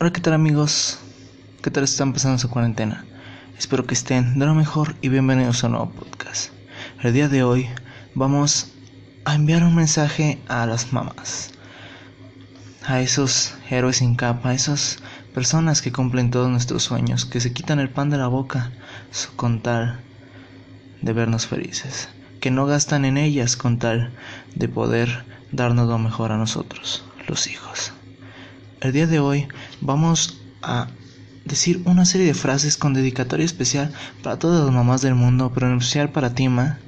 Hola, ¿qué tal amigos? ¿Qué tal están pasando su cuarentena? Espero que estén de lo mejor y bienvenidos a un nuevo podcast. El día de hoy vamos a enviar un mensaje a las mamás, a esos héroes sin capa, a esas personas que cumplen todos nuestros sueños, que se quitan el pan de la boca con tal de vernos felices, que no gastan en ellas con tal de poder darnos lo mejor a nosotros, los hijos. El día de hoy vamos a decir una serie de frases con dedicatoria especial para todas las mamás del mundo, especial para ti, ma,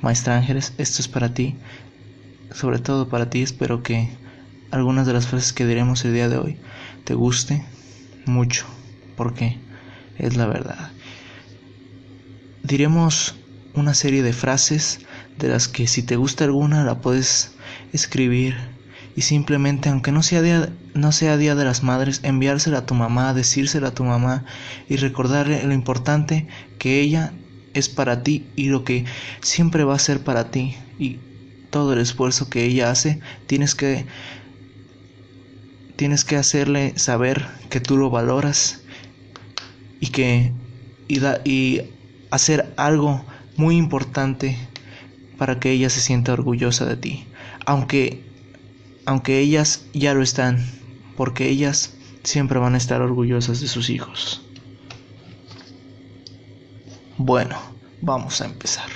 maestra Ángeles, esto es para ti, sobre todo para ti, espero que algunas de las frases que diremos el día de hoy te guste mucho, porque es la verdad. Diremos una serie de frases de las que si te gusta alguna la puedes escribir y simplemente, aunque no sea, día, no sea Día de las Madres, enviársela a tu mamá, decírsela a tu mamá y recordarle lo importante que ella es para ti y lo que siempre va a ser para ti y todo el esfuerzo que ella hace, tienes que tienes que hacerle saber que tú lo valoras y que y, y hacer algo muy importante para que ella se sienta orgullosa de ti. Aunque aunque ellas ya lo están, porque ellas siempre van a estar orgullosas de sus hijos. Bueno, vamos a empezar.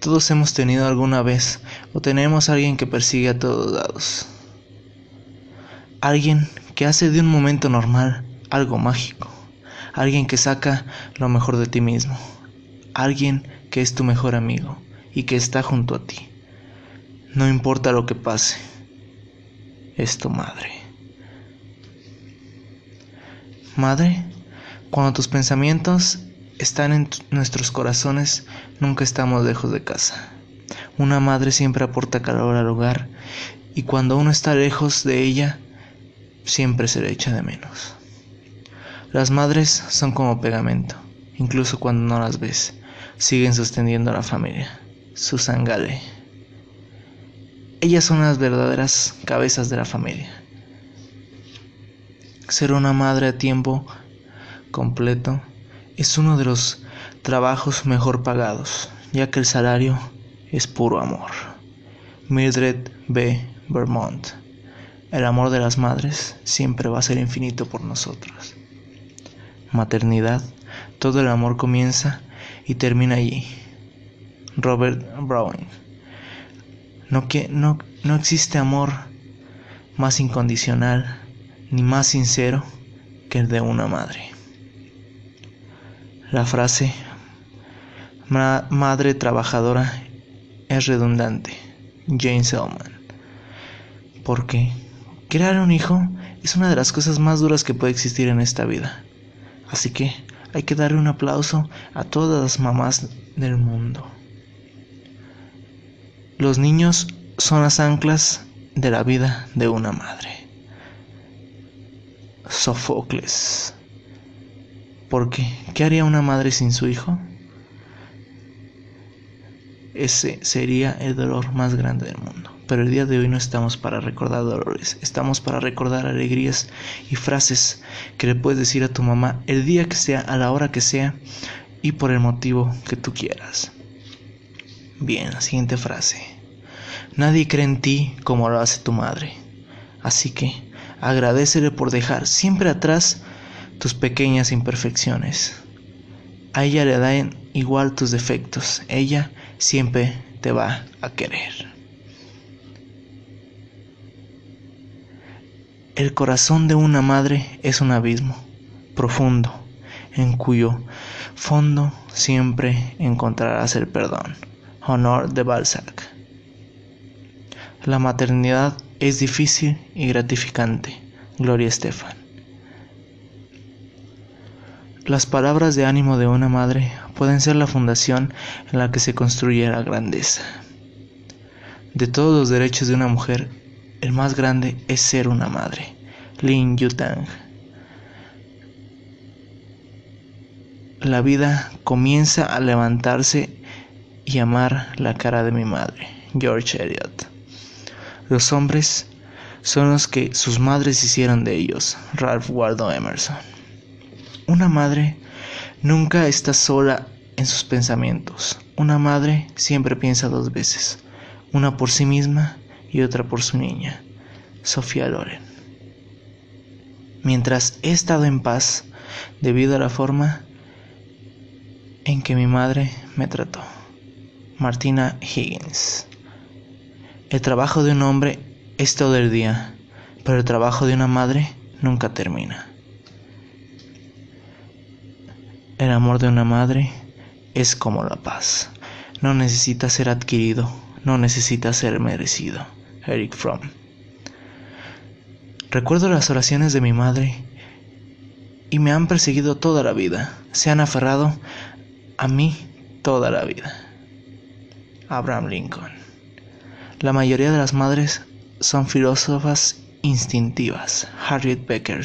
Todos hemos tenido alguna vez o tenemos a alguien que persigue a todos lados. Alguien que hace de un momento normal algo mágico. Alguien que saca lo mejor de ti mismo. Alguien que es tu mejor amigo y que está junto a ti. No importa lo que pase, es tu madre. Madre, cuando tus pensamientos están en nuestros corazones, nunca estamos lejos de casa. Una madre siempre aporta calor al hogar y cuando uno está lejos de ella, siempre se le echa de menos. Las madres son como pegamento, incluso cuando no las ves, siguen sosteniendo a la familia, su sangale. Ellas son las verdaderas cabezas de la familia. Ser una madre a tiempo completo es uno de los trabajos mejor pagados, ya que el salario es puro amor. Mildred B. Vermont. El amor de las madres siempre va a ser infinito por nosotros. Maternidad, todo el amor comienza y termina allí. Robert Browning. No, que, no, no existe amor más incondicional ni más sincero que el de una madre. La frase madre trabajadora es redundante. James Selman. Porque crear un hijo es una de las cosas más duras que puede existir en esta vida. Así que hay que darle un aplauso a todas las mamás del mundo. Los niños son las anclas de la vida de una madre. Sofocles. Porque, ¿qué haría una madre sin su hijo? Ese sería el dolor más grande del mundo. Pero el día de hoy no estamos para recordar dolores, estamos para recordar alegrías y frases que le puedes decir a tu mamá el día que sea, a la hora que sea y por el motivo que tú quieras. Bien, la siguiente frase. Nadie cree en ti como lo hace tu madre. Así que agradecele por dejar siempre atrás tus pequeñas imperfecciones. A ella le dan igual tus defectos. Ella siempre te va a querer. El corazón de una madre es un abismo profundo en cuyo fondo siempre encontrarás el perdón. Honor de Balzac. La maternidad es difícil y gratificante. Gloria Estefan. Las palabras de ánimo de una madre pueden ser la fundación en la que se construye la grandeza. De todos los derechos de una mujer, el más grande es ser una madre. Lin Yutang. La vida comienza a levantarse y amar la cara de mi madre, George Eliot. Los hombres son los que sus madres hicieron de ellos. Ralph Waldo Emerson. Una madre nunca está sola en sus pensamientos. Una madre siempre piensa dos veces, una por sí misma y otra por su niña. Sofía Loren. Mientras he estado en paz debido a la forma en que mi madre me trató. Martina Higgins. El trabajo de un hombre es todo el día, pero el trabajo de una madre nunca termina. El amor de una madre es como la paz. No necesita ser adquirido, no necesita ser merecido. Eric Fromm. Recuerdo las oraciones de mi madre y me han perseguido toda la vida. Se han aferrado a mí toda la vida. Abraham Lincoln. La mayoría de las madres son filósofas instintivas. Harriet Becker.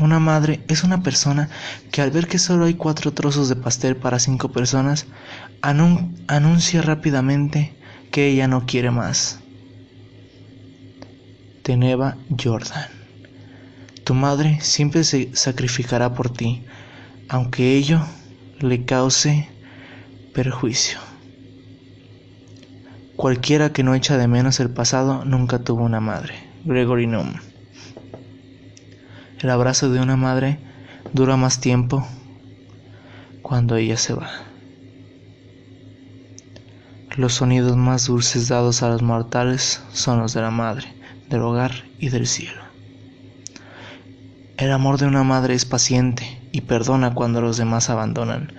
Una madre es una persona que al ver que solo hay cuatro trozos de pastel para cinco personas, anuncia rápidamente que ella no quiere más. Teneva Jordan. Tu madre siempre se sacrificará por ti, aunque ello le cause perjuicio. Cualquiera que no echa de menos el pasado nunca tuvo una madre. Gregory Num. El abrazo de una madre dura más tiempo cuando ella se va. Los sonidos más dulces dados a los mortales son los de la madre, del hogar y del cielo. El amor de una madre es paciente y perdona cuando los demás abandonan.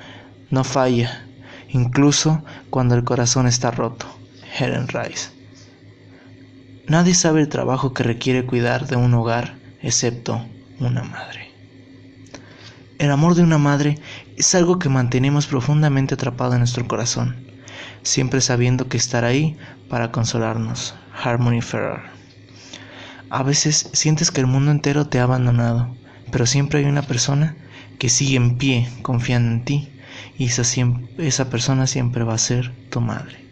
No falla, incluso cuando el corazón está roto. Helen Rice. Nadie sabe el trabajo que requiere cuidar de un hogar excepto una madre. El amor de una madre es algo que mantenemos profundamente atrapado en nuestro corazón, siempre sabiendo que estará ahí para consolarnos. Harmony Ferrer. A veces sientes que el mundo entero te ha abandonado, pero siempre hay una persona que sigue en pie confiando en ti y esa, esa persona siempre va a ser tu madre.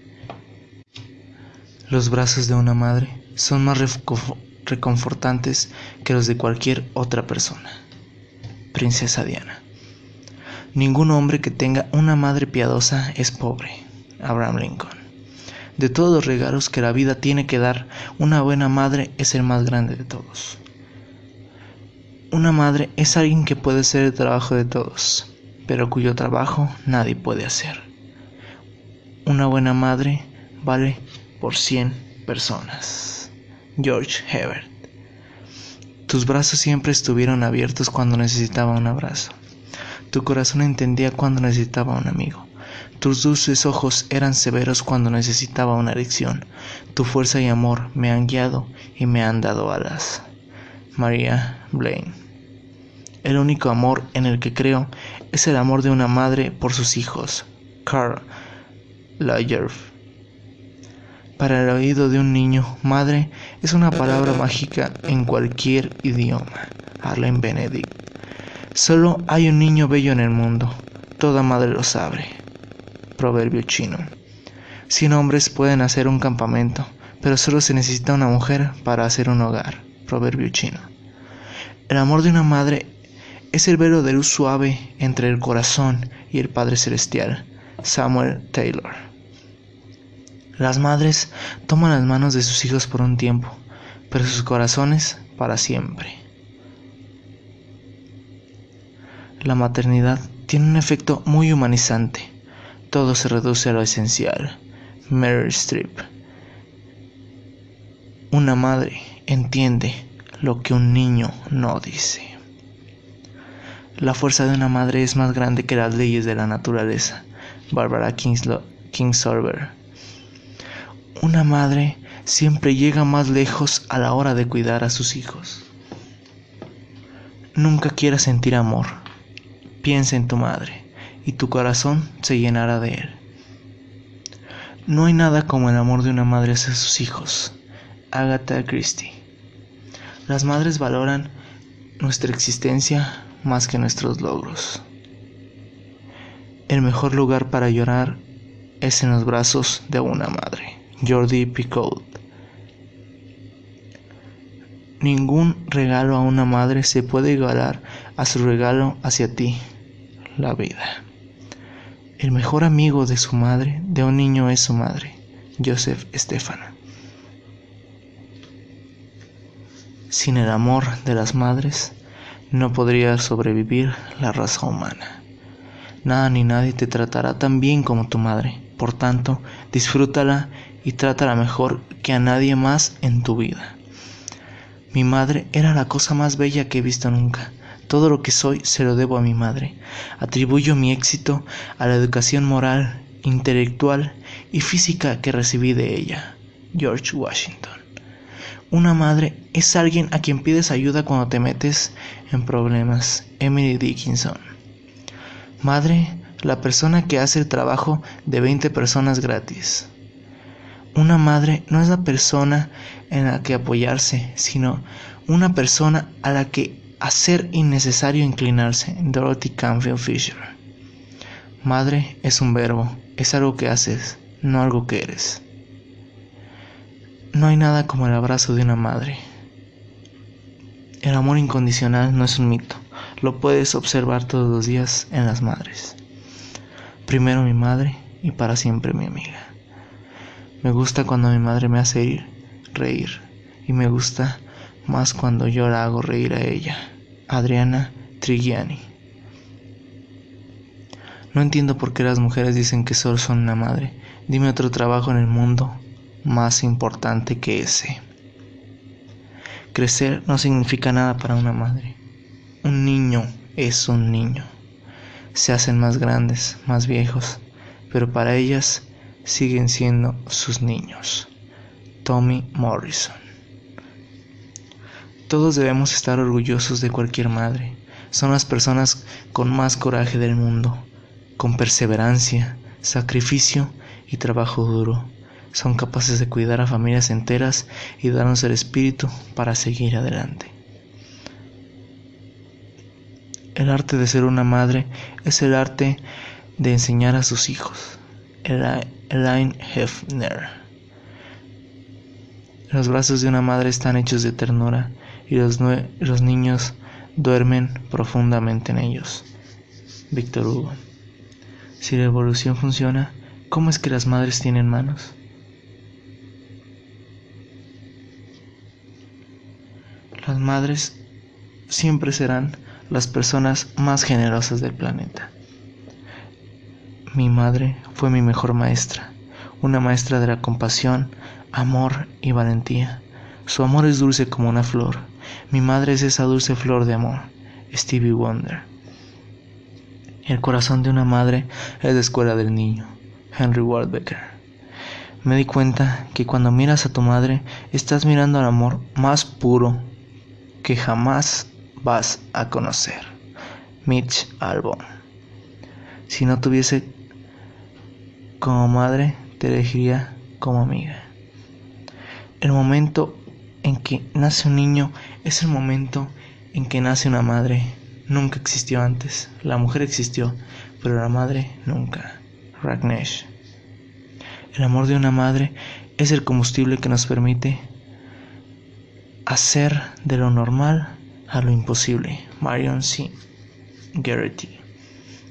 Los brazos de una madre son más reconfortantes que los de cualquier otra persona. Princesa Diana. Ningún hombre que tenga una madre piadosa es pobre. Abraham Lincoln. De todos los regalos que la vida tiene que dar, una buena madre es el más grande de todos. Una madre es alguien que puede hacer el trabajo de todos, pero cuyo trabajo nadie puede hacer. Una buena madre vale por 100 personas. George Hebert. Tus brazos siempre estuvieron abiertos cuando necesitaba un abrazo. Tu corazón entendía cuando necesitaba un amigo. Tus dulces ojos eran severos cuando necesitaba una lección. Tu fuerza y amor me han guiado y me han dado alas. María Blaine. El único amor en el que creo es el amor de una madre por sus hijos. Carl Lagerf. Para el oído de un niño, madre es una palabra mágica en cualquier idioma. Arlen Benedict. Solo hay un niño bello en el mundo. Toda madre lo sabe. Proverbio chino. Cien hombres pueden hacer un campamento, pero solo se necesita una mujer para hacer un hogar. Proverbio chino. El amor de una madre es el velo de luz suave entre el corazón y el Padre Celestial. Samuel Taylor. Las madres toman las manos de sus hijos por un tiempo, pero sus corazones para siempre. La maternidad tiene un efecto muy humanizante todo se reduce a lo esencial. Mary Streep. Una madre entiende lo que un niño no dice. La fuerza de una madre es más grande que las leyes de la naturaleza. Barbara Kingsolver. Una madre siempre llega más lejos a la hora de cuidar a sus hijos. Nunca quieras sentir amor. Piensa en tu madre y tu corazón se llenará de él. No hay nada como el amor de una madre hacia sus hijos. Agatha Christie. Las madres valoran nuestra existencia más que nuestros logros. El mejor lugar para llorar es en los brazos de una madre. Jordi Picoult. Ningún regalo a una madre se puede igualar a su regalo hacia ti, la vida. El mejor amigo de su madre, de un niño, es su madre, Joseph Stefano. Sin el amor de las madres, no podría sobrevivir la raza humana. Nada ni nadie te tratará tan bien como tu madre. Por tanto, disfrútala y trátala mejor que a nadie más en tu vida. Mi madre era la cosa más bella que he visto nunca. Todo lo que soy se lo debo a mi madre. Atribuyo mi éxito a la educación moral, intelectual y física que recibí de ella. George Washington. Una madre es alguien a quien pides ayuda cuando te metes en problemas. Emily Dickinson. Madre, la persona que hace el trabajo de 20 personas gratis. Una madre no es la persona en la que apoyarse, sino una persona a la que hacer innecesario inclinarse. Dorothy Canfield Fisher. Madre es un verbo, es algo que haces, no algo que eres. No hay nada como el abrazo de una madre. El amor incondicional no es un mito, lo puedes observar todos los días en las madres. Primero mi madre y para siempre mi amiga. Me gusta cuando mi madre me hace ir, reír y me gusta más cuando yo la hago reír a ella. Adriana Trigiani. No entiendo por qué las mujeres dicen que solo son una madre. Dime otro trabajo en el mundo más importante que ese. Crecer no significa nada para una madre. Un niño es un niño. Se hacen más grandes, más viejos, pero para ellas siguen siendo sus niños. Tommy Morrison. Todos debemos estar orgullosos de cualquier madre. Son las personas con más coraje del mundo, con perseverancia, sacrificio y trabajo duro. Son capaces de cuidar a familias enteras y darnos el espíritu para seguir adelante. El arte de ser una madre es el arte de enseñar a sus hijos. Elaine Hefner. Los brazos de una madre están hechos de ternura y los, los niños duermen profundamente en ellos. Víctor Hugo. Si la evolución funciona, ¿cómo es que las madres tienen manos? Las madres siempre serán las personas más generosas del planeta. Mi madre fue mi mejor maestra, una maestra de la compasión, amor y valentía. Su amor es dulce como una flor. Mi madre es esa dulce flor de amor. Stevie Wonder. El corazón de una madre es la escuela del niño. Henry Ward Becker. Me di cuenta que cuando miras a tu madre estás mirando al amor más puro que jamás vas a conocer. Mitch Albom. Si no tuviese como madre, te elegiría como amiga. El momento en que nace un niño es el momento en que nace una madre. Nunca existió antes. La mujer existió, pero la madre nunca. Ragnesh. El amor de una madre es el combustible que nos permite hacer de lo normal a lo imposible. Marion C. Garrity.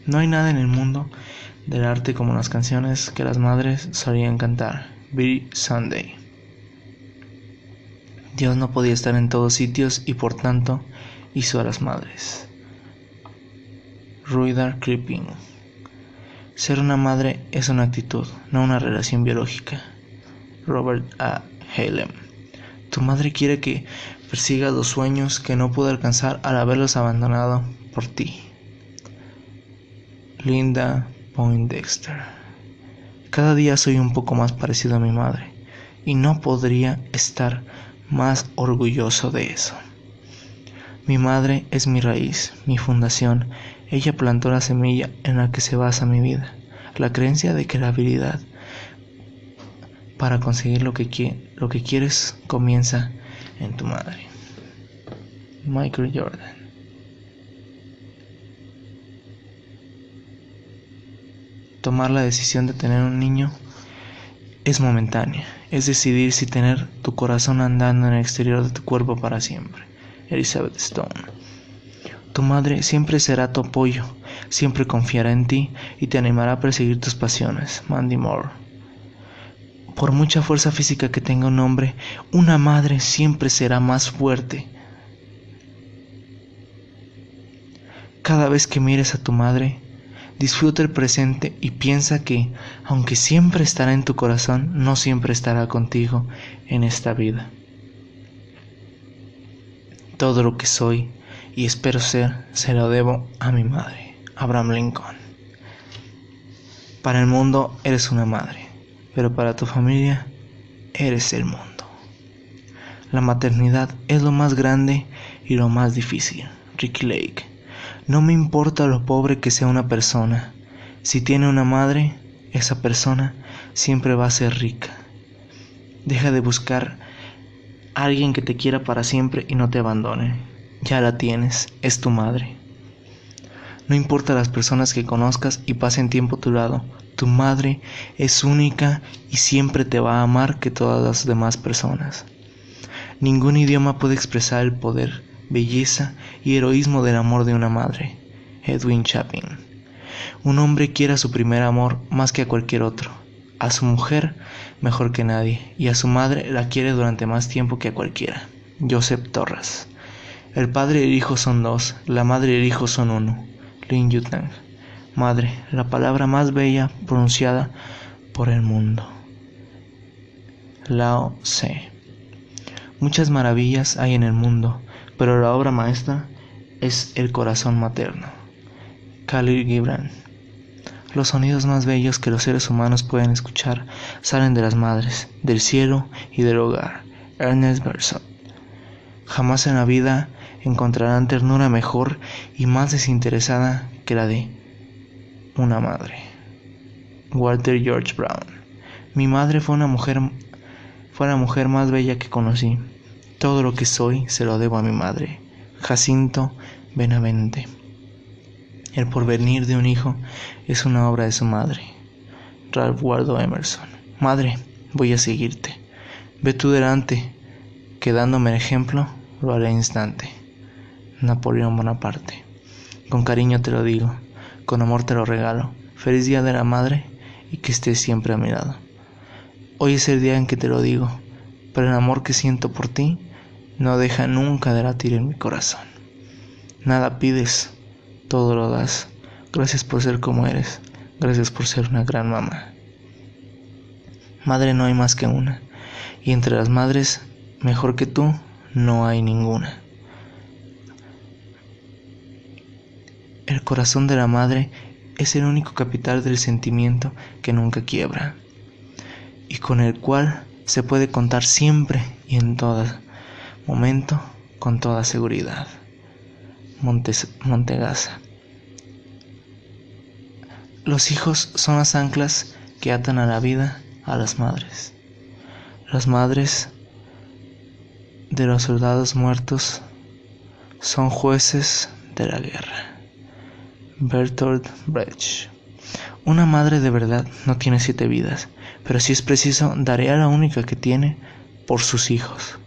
No hay nada en el mundo del arte como las canciones que las madres solían cantar. Billy Sunday. Dios no podía estar en todos sitios y por tanto hizo a las madres. Ruidar Creeping. Ser una madre es una actitud, no una relación biológica. Robert A. Halem. Tu madre quiere que persigas los sueños que no pudo alcanzar al haberlos abandonado por ti. Linda Poindexter. Cada día soy un poco más parecido a mi madre y no podría estar más orgulloso de eso. Mi madre es mi raíz, mi fundación. Ella plantó la semilla en la que se basa mi vida. La creencia de que la habilidad para conseguir lo que, quieres comienza en tu madre. Michael Jordan. Tomar la decisión de tener un niño es momentánea, es decidir si tener tu corazón andando en el exterior de tu cuerpo para siempre. Elizabeth Stone. Tu madre siempre será tu apoyo, siempre confiará en ti y te animará a perseguir tus pasiones. Mandy Moore. Por mucha fuerza física que tenga un hombre, una madre siempre será más fuerte. Cada vez que mires a tu madre, disfruta el presente y piensa que, aunque siempre estará en tu corazón, no siempre estará contigo en esta vida. Todo lo que soy y espero ser se lo debo a mi madre, Abraham Lincoln. Para el mundo eres una madre, pero para tu familia eres el mundo. La maternidad es lo más grande y lo más difícil. Ricky Lake. No me importa lo pobre que sea una persona. Si tiene una madre, esa persona siempre va a ser rica. Deja de buscar a alguien que te quiera para siempre y no te abandone. Ya la tienes, es tu madre. No importa las personas que conozcas y pasen tiempo a tu lado, tu madre es única y siempre te va a amar que todas las demás personas. Ningún idioma puede expresar el poder belleza y heroísmo del amor de una madre. Edwin Chapin. Un hombre quiere a su primer amor más que a cualquier otro, a su mujer mejor que nadie, y a su madre la quiere durante más tiempo que a cualquiera. Joseph Torres. El padre y el hijo son dos, la madre y el hijo son uno. Lin Yutang. Madre, la palabra más bella pronunciada por el mundo. Lao Tse. Muchas maravillas hay en el mundo, pero la obra maestra es el corazón materno. Khalil Gibran. Los sonidos más bellos que los seres humanos pueden escuchar salen de las madres, del cielo y del hogar. Ernest Bersot. Jamás en la vida encontrarán ternura mejor y más desinteresada que la de una madre. Walter George Brown. Mi madre fue una mujer fue la mujer más bella que conocí. Todo lo que soy se lo debo a mi madre, Jacinto Benavente. El porvenir de un hijo es una obra de su madre, Ralph Waldo Emerson. Madre, voy a seguirte. Ve tú delante, que dándome el ejemplo, lo haré instante. Napoleón Bonaparte. Con cariño te lo digo, con amor te lo regalo. Feliz día de la madre y que estés siempre a mi lado. Hoy es el día en que te lo digo, pero el amor que siento por ti no deja nunca de latir en mi corazón. Nada pides, todo lo das. Gracias por ser como eres, gracias por ser una gran mamá. Madre no hay más que una, y entre las madres, mejor que tú, no hay ninguna. El corazón de la madre es el único capital del sentimiento que nunca quiebra, y con el cual se puede contar siempre y en todas momento con toda seguridad. Montes, Montegasa. Los hijos son las anclas que atan a la vida a las madres. Las madres de los soldados muertos son jueces de la guerra. Bertolt Brecht. Una madre de verdad no tiene siete vidas, pero si es preciso, daría la única que tiene por sus hijos.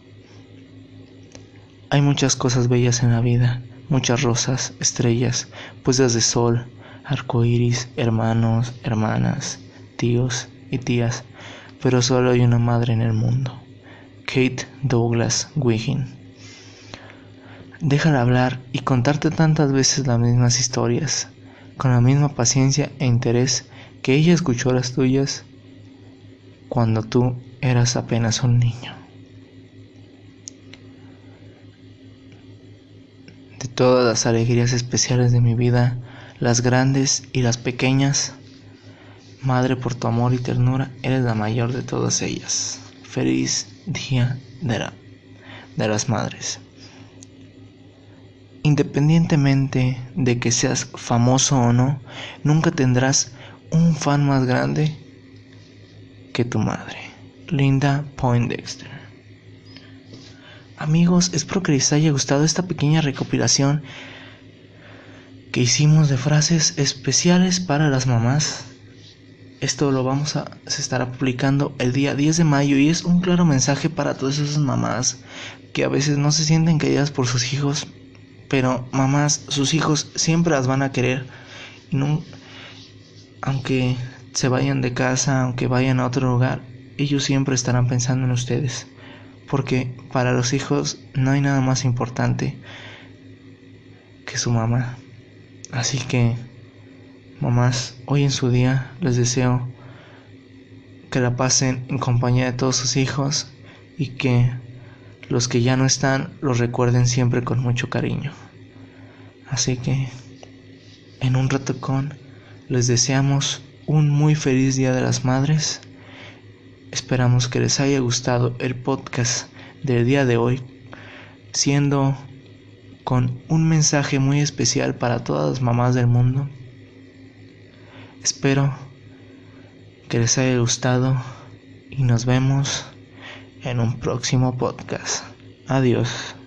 Hay muchas cosas bellas en la vida, muchas rosas, estrellas, puestas de sol, arcoíris, hermanos, hermanas, tíos y tías, pero solo hay una madre en el mundo. Kate Douglas Wiggin. Déjala hablar y contarte tantas veces las mismas historias, con la misma paciencia e interés que ella escuchó las tuyas cuando tú eras apenas un niño. Todas las alegrías especiales de mi vida, las grandes y las pequeñas. Madre, por tu amor y ternura, eres la mayor de todas ellas. Feliz Día de, de las Madres. Independientemente de que seas famoso o no, nunca tendrás un fan más grande que tu madre. Linda Poindexter. Amigos, espero que les haya gustado esta pequeña recopilación que hicimos de frases especiales para las mamás Esto lo vamos a se estará publicando el día 10 de mayo y es un claro mensaje para todas esas mamás que a veces no se sienten queridas por sus hijos, pero mamás, sus hijos siempre las van a querer. No, aunque se vayan de casa, aunque vayan a otro lugar, ellos siempre estarán pensando en ustedes. Porque para los hijos no hay nada más importante que su mamá. Así que, mamás, hoy en su día les deseo que la pasen en compañía de todos sus hijos y que los que ya no están los recuerden siempre con mucho cariño. Así que, en un rato con, les deseamos un muy feliz Día de las Madres. Esperamos que les haya gustado el podcast del día de hoy, siendo con un mensaje muy especial para todas las mamás del mundo. Espero que les haya gustado y nos vemos en un próximo podcast. Adiós.